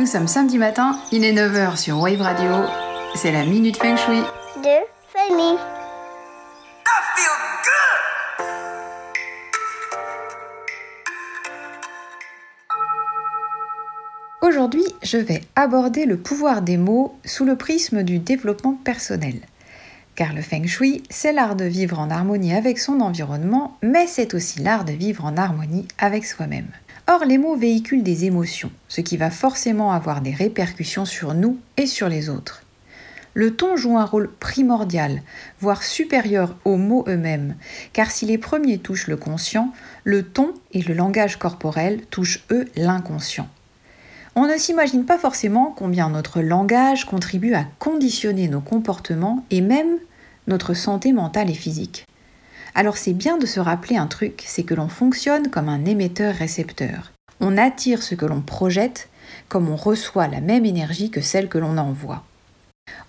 Nous sommes samedi matin, il est 9h sur Wave Radio. C'est la Minute Feng Shui. de Fanny. Aujourd'hui, je vais aborder le pouvoir des mots sous le prisme du développement personnel. Car le feng shui, c'est l'art de vivre en harmonie avec son environnement, mais c'est aussi l'art de vivre en harmonie avec soi-même. Or, les mots véhiculent des émotions, ce qui va forcément avoir des répercussions sur nous et sur les autres. Le ton joue un rôle primordial, voire supérieur aux mots eux-mêmes, car si les premiers touchent le conscient, le ton et le langage corporel touchent eux l'inconscient. On ne s'imagine pas forcément combien notre langage contribue à conditionner nos comportements et même notre santé mentale et physique. Alors c'est bien de se rappeler un truc, c'est que l'on fonctionne comme un émetteur-récepteur. On attire ce que l'on projette comme on reçoit la même énergie que celle que l'on envoie.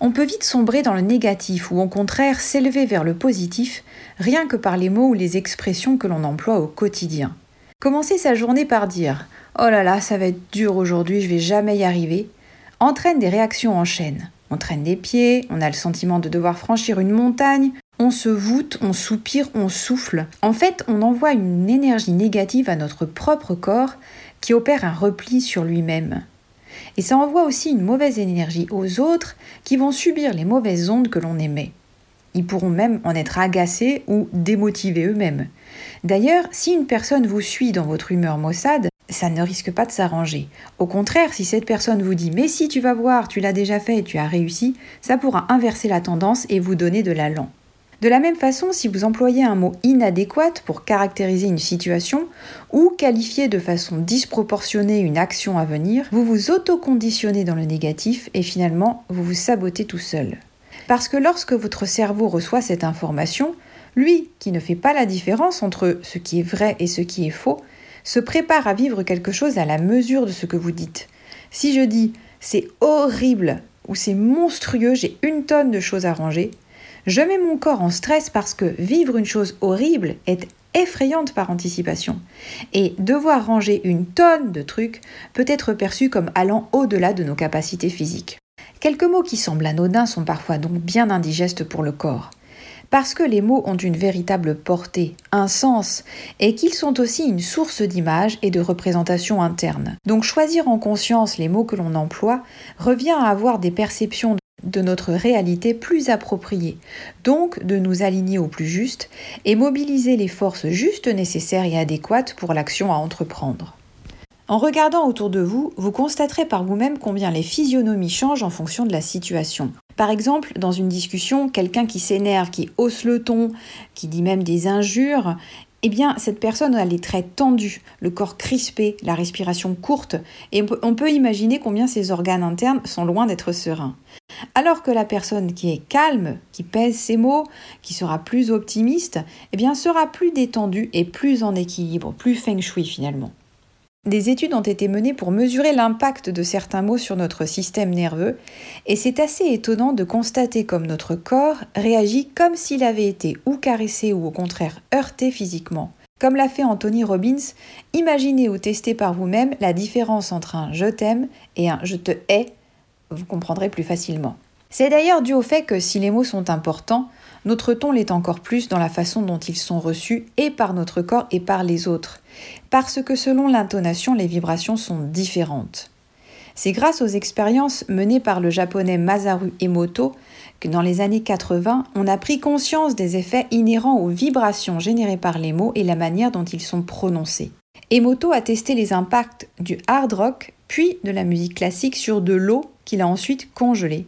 On peut vite sombrer dans le négatif ou au contraire s'élever vers le positif rien que par les mots ou les expressions que l'on emploie au quotidien. Commencer sa journée par dire Oh là là, ça va être dur aujourd'hui, je vais jamais y arriver entraîne des réactions en chaîne. On traîne des pieds, on a le sentiment de devoir franchir une montagne, on se voûte, on soupire, on souffle. En fait, on envoie une énergie négative à notre propre corps qui opère un repli sur lui-même. Et ça envoie aussi une mauvaise énergie aux autres qui vont subir les mauvaises ondes que l'on émet. Ils pourront même en être agacés ou démotivés eux-mêmes. D'ailleurs, si une personne vous suit dans votre humeur maussade, ça ne risque pas de s'arranger. Au contraire, si cette personne vous dit Mais si tu vas voir, tu l'as déjà fait et tu as réussi, ça pourra inverser la tendance et vous donner de l'allant. De la même façon, si vous employez un mot inadéquat pour caractériser une situation ou qualifier de façon disproportionnée une action à venir, vous vous autoconditionnez dans le négatif et finalement vous vous sabotez tout seul. Parce que lorsque votre cerveau reçoit cette information, lui, qui ne fait pas la différence entre ce qui est vrai et ce qui est faux, se prépare à vivre quelque chose à la mesure de ce que vous dites. Si je dis c'est horrible ou c'est monstrueux, j'ai une tonne de choses à ranger, je mets mon corps en stress parce que vivre une chose horrible est effrayante par anticipation. Et devoir ranger une tonne de trucs peut être perçu comme allant au-delà de nos capacités physiques. Quelques mots qui semblent anodins sont parfois donc bien indigestes pour le corps parce que les mots ont une véritable portée, un sens, et qu'ils sont aussi une source d'image et de représentation interne. Donc choisir en conscience les mots que l'on emploie revient à avoir des perceptions de notre réalité plus appropriées, donc de nous aligner au plus juste et mobiliser les forces justes nécessaires et adéquates pour l'action à entreprendre. En regardant autour de vous, vous constaterez par vous-même combien les physionomies changent en fonction de la situation. Par exemple, dans une discussion, quelqu'un qui s'énerve, qui hausse le ton, qui dit même des injures, eh bien, cette personne a les traits tendus, le corps crispé, la respiration courte, et on peut, imaginer combien ses organes internes sont loin d'être sereins. Alors que la personne qui est calme, qui pèse ses mots, qui sera plus optimiste, eh bien, sera plus détendue et plus en équilibre, plus feng shui finalement. Des études ont été menées pour mesurer l'impact de certains mots sur notre système nerveux, et c'est assez étonnant de constater comme notre corps réagit comme s'il avait été ou caressé ou au contraire heurté physiquement. Comme l'a fait Anthony Robbins, imaginez ou testez par vous-même la différence entre un je t'aime et un je te hais, vous comprendrez plus facilement. C'est d'ailleurs dû au fait que si les mots sont importants, notre ton l'est encore plus dans la façon dont ils sont reçus et par notre corps et par les autres, parce que selon l'intonation, les vibrations sont différentes. C'est grâce aux expériences menées par le japonais Masaru Emoto que dans les années 80, on a pris conscience des effets inhérents aux vibrations générées par les mots et la manière dont ils sont prononcés. Emoto a testé les impacts du hard rock puis de la musique classique sur de l'eau qu'il a ensuite congelée.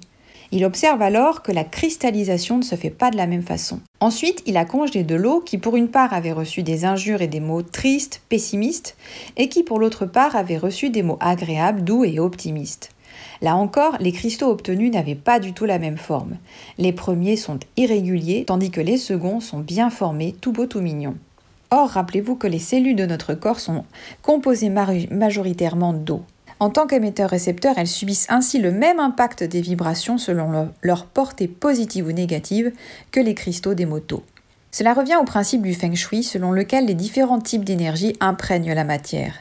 Il observe alors que la cristallisation ne se fait pas de la même façon. Ensuite, il a congelé de l'eau qui pour une part avait reçu des injures et des mots tristes, pessimistes, et qui pour l'autre part avait reçu des mots agréables, doux et optimistes. Là encore, les cristaux obtenus n'avaient pas du tout la même forme. Les premiers sont irréguliers, tandis que les seconds sont bien formés, tout beau tout mignon. Or, rappelez-vous que les cellules de notre corps sont composées majoritairement d'eau. En tant qu'émetteur-récepteur, elles subissent ainsi le même impact des vibrations selon leur portée positive ou négative que les cristaux des motos. Cela revient au principe du feng shui selon lequel les différents types d'énergie imprègnent la matière.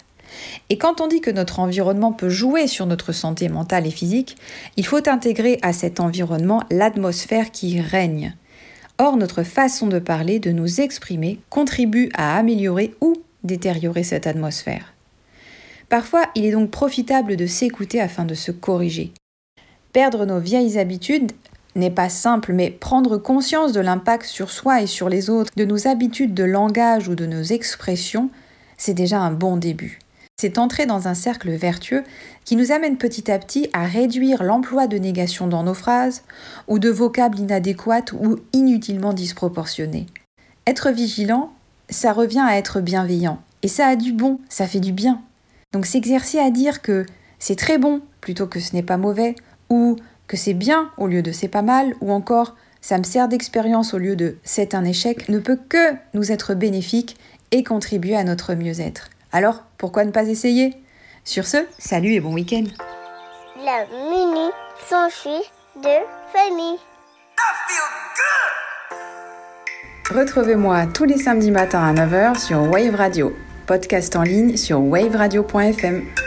Et quand on dit que notre environnement peut jouer sur notre santé mentale et physique, il faut intégrer à cet environnement l'atmosphère qui règne. Or, notre façon de parler, de nous exprimer, contribue à améliorer ou détériorer cette atmosphère. Parfois, il est donc profitable de s'écouter afin de se corriger. Perdre nos vieilles habitudes n'est pas simple, mais prendre conscience de l'impact sur soi et sur les autres de nos habitudes de langage ou de nos expressions, c'est déjà un bon début. C'est entrer dans un cercle vertueux qui nous amène petit à petit à réduire l'emploi de négation dans nos phrases ou de vocables inadéquats ou inutilement disproportionnés. Être vigilant, ça revient à être bienveillant. Et ça a du bon, ça fait du bien. Donc s'exercer à dire que c'est très bon plutôt que ce n'est pas mauvais, ou que c'est bien au lieu de c'est pas mal, ou encore ça me sert d'expérience au lieu de c'est un échec, ne peut que nous être bénéfique et contribuer à notre mieux-être. Alors, pourquoi ne pas essayer? Sur ce, salut et bon week-end La mini s'enfuit de famille. Retrouvez-moi tous les samedis matins à 9h sur Wave Radio, podcast en ligne sur waveradio.fm.